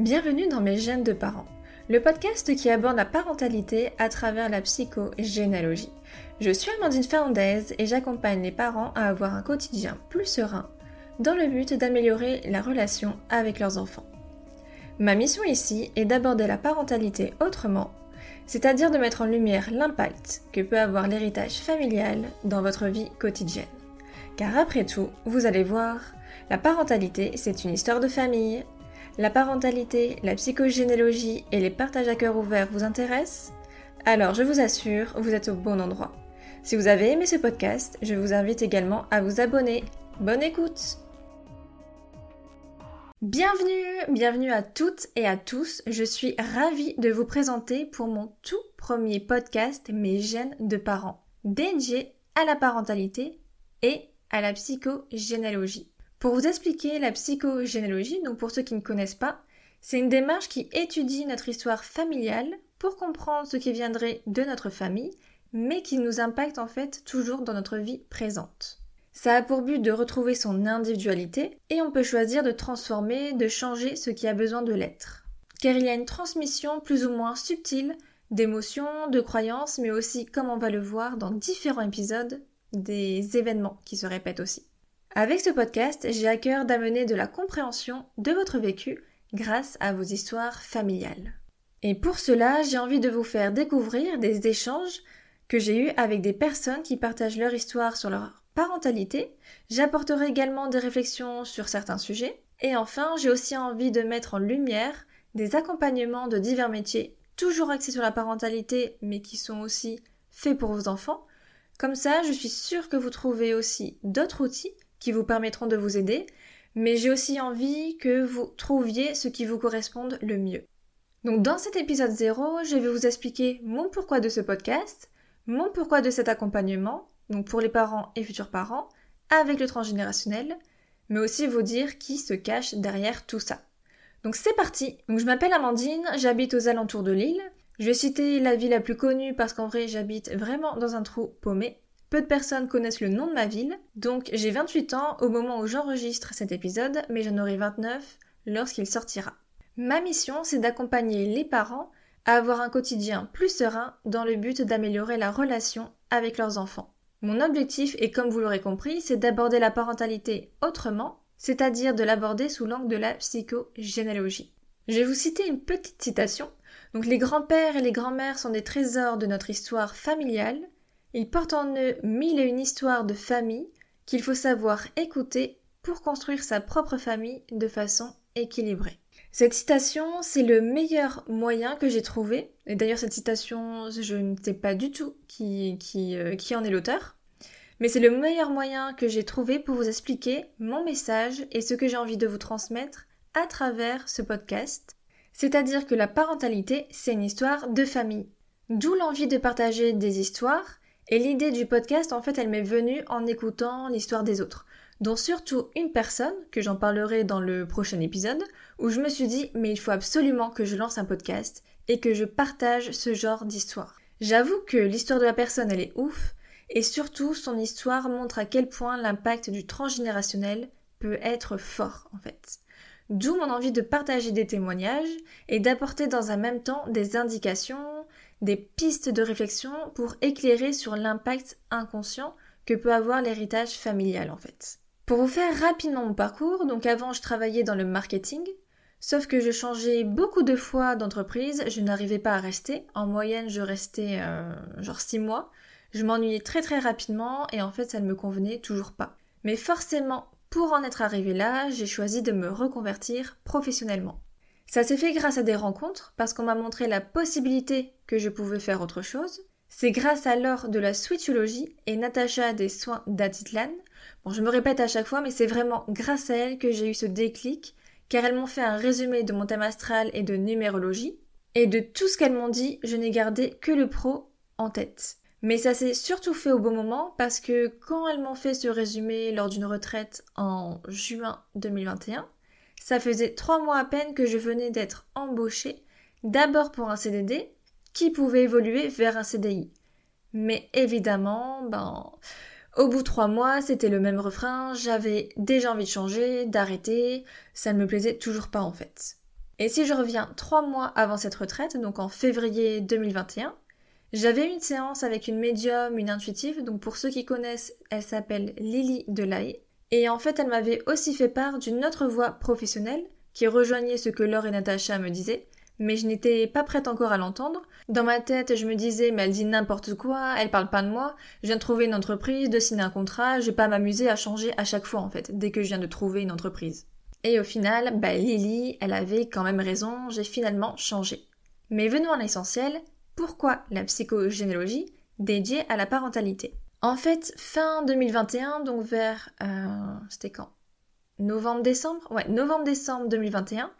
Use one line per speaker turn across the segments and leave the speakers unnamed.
Bienvenue dans Mes gènes de parents, le podcast qui aborde la parentalité à travers la psychogénéalogie. Je suis Amandine Fernandez et j'accompagne les parents à avoir un quotidien plus serein dans le but d'améliorer la relation avec leurs enfants. Ma mission ici est d'aborder la parentalité autrement, c'est-à-dire de mettre en lumière l'impact que peut avoir l'héritage familial dans votre vie quotidienne. Car après tout, vous allez voir, la parentalité, c'est une histoire de famille, la parentalité, la psychogénéalogie et les partages à cœur ouvert vous intéressent Alors je vous assure, vous êtes au bon endroit. Si vous avez aimé ce podcast, je vous invite également à vous abonner. Bonne écoute Bienvenue, bienvenue à toutes et à tous. Je suis ravie de vous présenter pour mon tout premier podcast Mes gènes de parents, dédié à la parentalité et à la psychogénéalogie. Pour vous expliquer la psychogénéalogie, donc pour ceux qui ne connaissent pas, c'est une démarche qui étudie notre histoire familiale pour comprendre ce qui viendrait de notre famille, mais qui nous impacte en fait toujours dans notre vie présente. Ça a pour but de retrouver son individualité et on peut choisir de transformer, de changer ce qui a besoin de l'être. Car il y a une transmission plus ou moins subtile d'émotions, de croyances, mais aussi, comme on va le voir dans différents épisodes, des événements qui se répètent aussi. Avec ce podcast, j'ai à cœur d'amener de la compréhension de votre vécu grâce à vos histoires familiales. Et pour cela, j'ai envie de vous faire découvrir des échanges que j'ai eus avec des personnes qui partagent leur histoire sur leur parentalité. J'apporterai également des réflexions sur certains sujets. Et enfin, j'ai aussi envie de mettre en lumière des accompagnements de divers métiers, toujours axés sur la parentalité, mais qui sont aussi faits pour vos enfants. Comme ça, je suis sûre que vous trouvez aussi d'autres outils qui vous permettront de vous aider, mais j'ai aussi envie que vous trouviez ce qui vous corresponde le mieux. Donc dans cet épisode 0, je vais vous expliquer mon pourquoi de ce podcast, mon pourquoi de cet accompagnement, donc pour les parents et futurs parents, avec le transgénérationnel, mais aussi vous dire qui se cache derrière tout ça. Donc c'est parti. Je m'appelle Amandine, j'habite aux alentours de Lille. Je vais citer la ville la plus connue parce qu'en vrai j'habite vraiment dans un trou paumé. Peu de personnes connaissent le nom de ma ville, donc j'ai 28 ans au moment où j'enregistre cet épisode, mais j'en aurai 29 lorsqu'il sortira. Ma mission, c'est d'accompagner les parents à avoir un quotidien plus serein dans le but d'améliorer la relation avec leurs enfants. Mon objectif, et comme vous l'aurez compris, c'est d'aborder la parentalité autrement, c'est-à-dire de l'aborder sous l'angle de la psychogénéalogie. Je vais vous citer une petite citation. Donc les grands-pères et les grands-mères sont des trésors de notre histoire familiale, ils portent en eux mille et une histoires de famille qu'il faut savoir écouter pour construire sa propre famille de façon équilibrée. Cette citation, c'est le meilleur moyen que j'ai trouvé. Et d'ailleurs, cette citation, je ne sais pas du tout qui, qui, euh, qui en est l'auteur. Mais c'est le meilleur moyen que j'ai trouvé pour vous expliquer mon message et ce que j'ai envie de vous transmettre à travers ce podcast. C'est-à-dire que la parentalité, c'est une histoire de famille. D'où l'envie de partager des histoires et l'idée du podcast, en fait, elle m'est venue en écoutant l'histoire des autres, dont surtout une personne, que j'en parlerai dans le prochain épisode, où je me suis dit, mais il faut absolument que je lance un podcast et que je partage ce genre d'histoire. J'avoue que l'histoire de la personne, elle est ouf, et surtout son histoire montre à quel point l'impact du transgénérationnel peut être fort, en fait. D'où mon envie de partager des témoignages et d'apporter dans un même temps des indications, des pistes de réflexion pour éclairer sur l'impact inconscient que peut avoir l'héritage familial en fait. Pour vous faire rapidement mon parcours, donc avant je travaillais dans le marketing, sauf que je changeais beaucoup de fois d'entreprise, je n'arrivais pas à rester, en moyenne je restais euh, genre 6 mois, je m'ennuyais très très rapidement et en fait ça ne me convenait toujours pas. Mais forcément, pour en être arrivé là, j'ai choisi de me reconvertir professionnellement. Ça s'est fait grâce à des rencontres, parce qu'on m'a montré la possibilité que je pouvais faire autre chose. C'est grâce à l'or de la switchologie et Natacha des soins d'Atitlan. Bon, je me répète à chaque fois, mais c'est vraiment grâce à elle que j'ai eu ce déclic, car elles m'ont fait un résumé de mon thème astral et de numérologie. Et de tout ce qu'elles m'ont dit, je n'ai gardé que le pro en tête. Mais ça s'est surtout fait au bon moment parce que quand elles m'ont fait ce résumé lors d'une retraite en juin 2021, ça faisait trois mois à peine que je venais d'être embauchée, d'abord pour un CDD, qui pouvait évoluer vers un CDI. Mais évidemment, ben, au bout de trois mois, c'était le même refrain, j'avais déjà envie de changer, d'arrêter, ça ne me plaisait toujours pas en fait. Et si je reviens trois mois avant cette retraite, donc en février 2021, j'avais une séance avec une médium, une intuitive, donc pour ceux qui connaissent, elle s'appelle Lily Delahaye. Et en fait, elle m'avait aussi fait part d'une autre voie professionnelle qui rejoignait ce que Laure et Natacha me disaient, mais je n'étais pas prête encore à l'entendre. Dans ma tête, je me disais, mais elle dit n'importe quoi, elle parle pas de moi, je viens de trouver une entreprise, de signer un contrat, je vais pas m'amuser à changer à chaque fois en fait, dès que je viens de trouver une entreprise. Et au final, bah Lily, elle avait quand même raison, j'ai finalement changé. Mais venons à l'essentiel, pourquoi la psychogénéalogie dédiée à la parentalité? En fait, fin 2021, donc vers... Euh, c'était quand? Novembre-décembre Ouais, novembre-décembre 2021,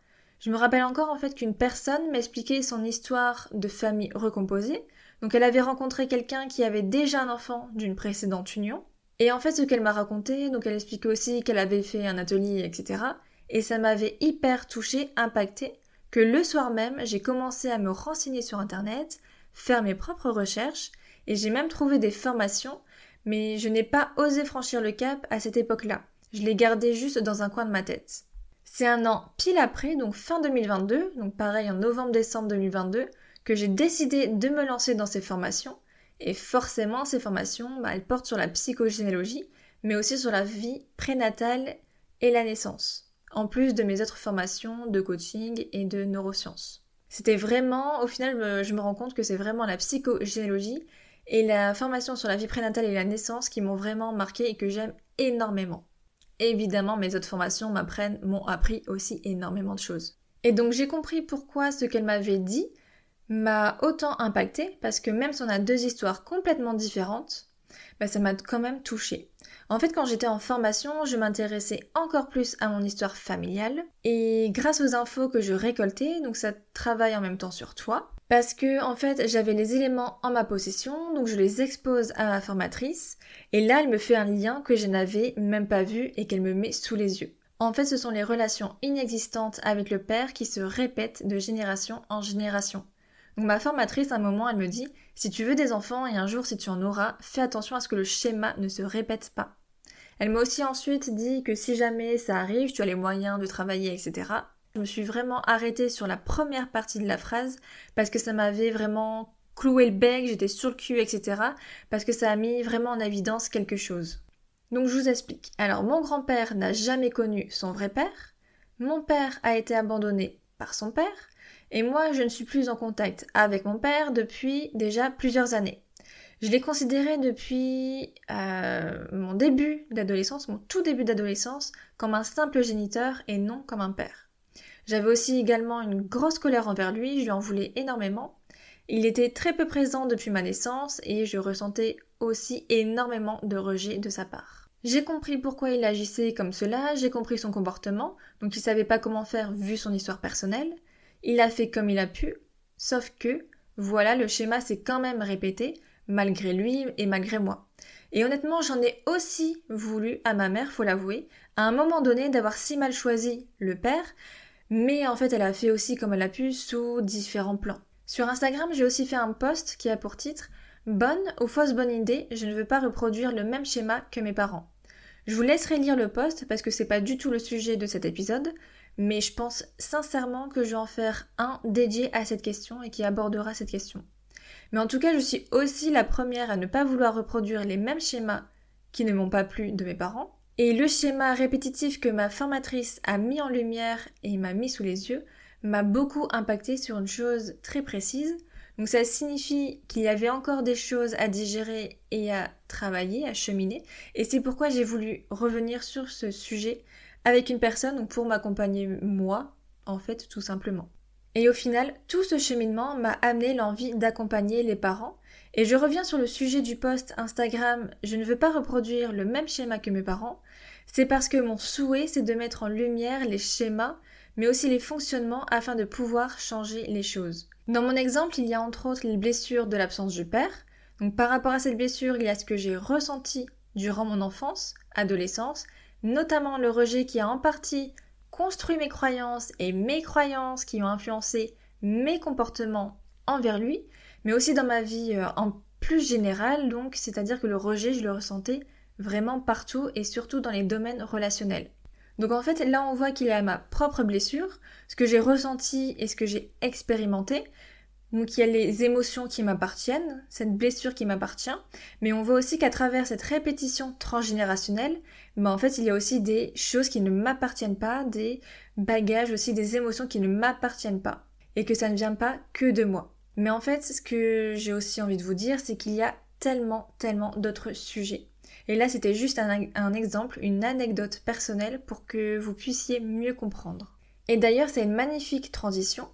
je me rappelle encore en fait qu'une personne m'expliquait son histoire de famille recomposée. Donc elle avait rencontré quelqu'un qui avait déjà un enfant d'une précédente union. Et en fait ce qu'elle m'a raconté, donc elle expliquait aussi qu'elle avait fait un atelier, etc. Et ça m'avait hyper touché, impacté, que le soir même j'ai commencé à me renseigner sur internet, faire mes propres recherches, et j'ai même trouvé des formations, mais je n'ai pas osé franchir le cap à cette époque-là. Je l'ai gardé juste dans un coin de ma tête. C'est un an pile après, donc fin 2022, donc pareil en novembre-décembre 2022, que j'ai décidé de me lancer dans ces formations. Et forcément, ces formations, bah, elles portent sur la psychogénéalogie, mais aussi sur la vie prénatale et la naissance, en plus de mes autres formations de coaching et de neurosciences. C'était vraiment, au final, je me rends compte que c'est vraiment la psychogénéalogie et la formation sur la vie prénatale et la naissance qui m'ont vraiment marqué et que j'aime énormément évidemment, mes autres formations m'apprennent, m'ont appris aussi énormément de choses. Et donc j'ai compris pourquoi ce qu'elle m'avait dit m'a autant impacté, parce que même si on a deux histoires complètement différentes, bah, ça m'a quand même touchée. En fait, quand j'étais en formation, je m'intéressais encore plus à mon histoire familiale, et grâce aux infos que je récoltais, donc ça travaille en même temps sur toi, parce que en fait j'avais les éléments en ma possession, donc je les expose à ma formatrice, et là elle me fait un lien que je n'avais même pas vu et qu'elle me met sous les yeux. En fait, ce sont les relations inexistantes avec le père qui se répètent de génération en génération. Donc ma formatrice, à un moment, elle me dit, si tu veux des enfants et un jour si tu en auras, fais attention à ce que le schéma ne se répète pas. Elle m'a aussi ensuite dit que si jamais ça arrive, tu as les moyens de travailler, etc. Je me suis vraiment arrêtée sur la première partie de la phrase parce que ça m'avait vraiment cloué le bec, j'étais sur le cul, etc. parce que ça a mis vraiment en évidence quelque chose. Donc je vous explique. Alors mon grand-père n'a jamais connu son vrai père, mon père a été abandonné par son père, et moi je ne suis plus en contact avec mon père depuis déjà plusieurs années. Je l'ai considéré depuis euh, mon début d'adolescence, mon tout début d'adolescence, comme un simple géniteur et non comme un père. J'avais aussi également une grosse colère envers lui, je lui en voulais énormément. Il était très peu présent depuis ma naissance et je ressentais aussi énormément de rejet de sa part. J'ai compris pourquoi il agissait comme cela, j'ai compris son comportement, donc il savait pas comment faire vu son histoire personnelle. Il a fait comme il a pu, sauf que, voilà, le schéma s'est quand même répété, malgré lui et malgré moi. Et honnêtement, j'en ai aussi voulu à ma mère, faut l'avouer, à un moment donné d'avoir si mal choisi le père, mais en fait elle a fait aussi comme elle a pu sous différents plans. Sur Instagram, j'ai aussi fait un post qui a pour titre Bonne ou fausse bonne idée, je ne veux pas reproduire le même schéma que mes parents. Je vous laisserai lire le post parce que c'est pas du tout le sujet de cet épisode, mais je pense sincèrement que je vais en faire un dédié à cette question et qui abordera cette question. Mais en tout cas, je suis aussi la première à ne pas vouloir reproduire les mêmes schémas qui ne m'ont pas plu de mes parents, et le schéma répétitif que ma formatrice a mis en lumière et m'a mis sous les yeux m'a beaucoup impacté sur une chose très précise. Donc ça signifie qu'il y avait encore des choses à digérer et à travailler, à cheminer. Et c'est pourquoi j'ai voulu revenir sur ce sujet avec une personne pour m'accompagner moi, en fait, tout simplement. Et au final, tout ce cheminement m'a amené l'envie d'accompagner les parents et je reviens sur le sujet du post Instagram, je ne veux pas reproduire le même schéma que mes parents, c'est parce que mon souhait c'est de mettre en lumière les schémas, mais aussi les fonctionnements afin de pouvoir changer les choses. Dans mon exemple, il y a entre autres les blessures de l'absence du père. Donc par rapport à cette blessure, il y a ce que j'ai ressenti durant mon enfance, adolescence, notamment le rejet qui a en partie construit mes croyances et mes croyances qui ont influencé mes comportements envers lui, mais aussi dans ma vie euh, en plus générale, donc c'est-à-dire que le rejet, je le ressentais vraiment partout et surtout dans les domaines relationnels. Donc en fait, là on voit qu'il y a ma propre blessure, ce que j'ai ressenti et ce que j'ai expérimenté. Donc il y a les émotions qui m'appartiennent, cette blessure qui m'appartient, mais on voit aussi qu'à travers cette répétition transgénérationnelle, bah en fait il y a aussi des choses qui ne m'appartiennent pas, des bagages aussi, des émotions qui ne m'appartiennent pas, et que ça ne vient pas que de moi. Mais en fait, ce que j'ai aussi envie de vous dire, c'est qu'il y a tellement, tellement d'autres sujets. Et là, c'était juste un, exemple, une anecdote personnelle pour que vous puissiez mieux comprendre. Et d'ailleurs, c'est une magnifique transition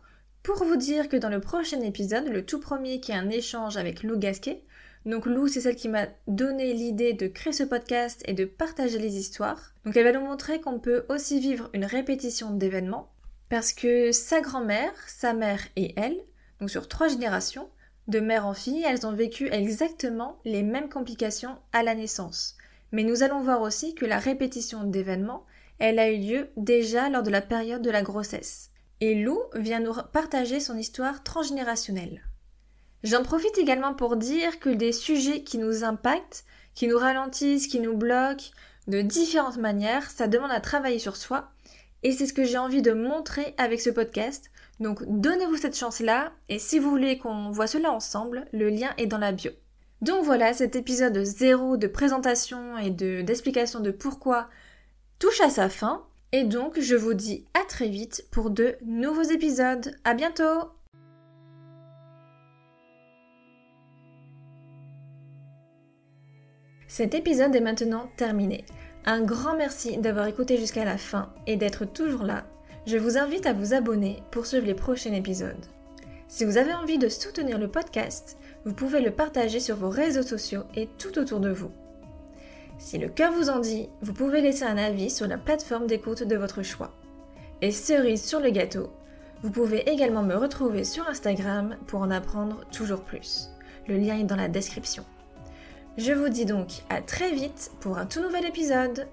pour vous dire que dans le prochain épisode, le tout premier qui est un échange avec Lou Gasquet, donc Lou, c'est celle qui m'a donné l'idée de créer ce podcast et de partager les histoires. Donc elle va nous montrer qu'on peut aussi vivre une répétition d'événements parce que sa grand-mère, sa mère et elle, donc sur trois générations, de mère en fille, elles ont vécu exactement les mêmes complications à la naissance. Mais nous allons voir aussi que la répétition d'événements, elle a eu lieu déjà lors de la période de la grossesse. Et Lou vient nous partager son histoire transgénérationnelle. J'en profite également pour dire que des sujets qui nous impactent, qui nous ralentissent, qui nous bloquent, de différentes manières, ça demande à travailler sur soi. Et c'est ce que j'ai envie de montrer avec ce podcast. Donc donnez-vous cette chance-là, et si vous voulez qu'on voit cela ensemble, le lien est dans la bio. Donc voilà, cet épisode zéro de présentation et d'explication de, de pourquoi touche à sa fin. Et donc je vous dis à très vite pour de nouveaux épisodes. À bientôt! Cet épisode est maintenant terminé. Un grand merci d'avoir écouté jusqu'à la fin et d'être toujours là. Je vous invite à vous abonner pour suivre les prochains épisodes. Si vous avez envie de soutenir le podcast, vous pouvez le partager sur vos réseaux sociaux et tout autour de vous. Si le cœur vous en dit, vous pouvez laisser un avis sur la plateforme d'écoute de votre choix. Et cerise sur le gâteau, vous pouvez également me retrouver sur Instagram pour en apprendre toujours plus. Le lien est dans la description. Je vous dis donc à très vite pour un tout nouvel épisode.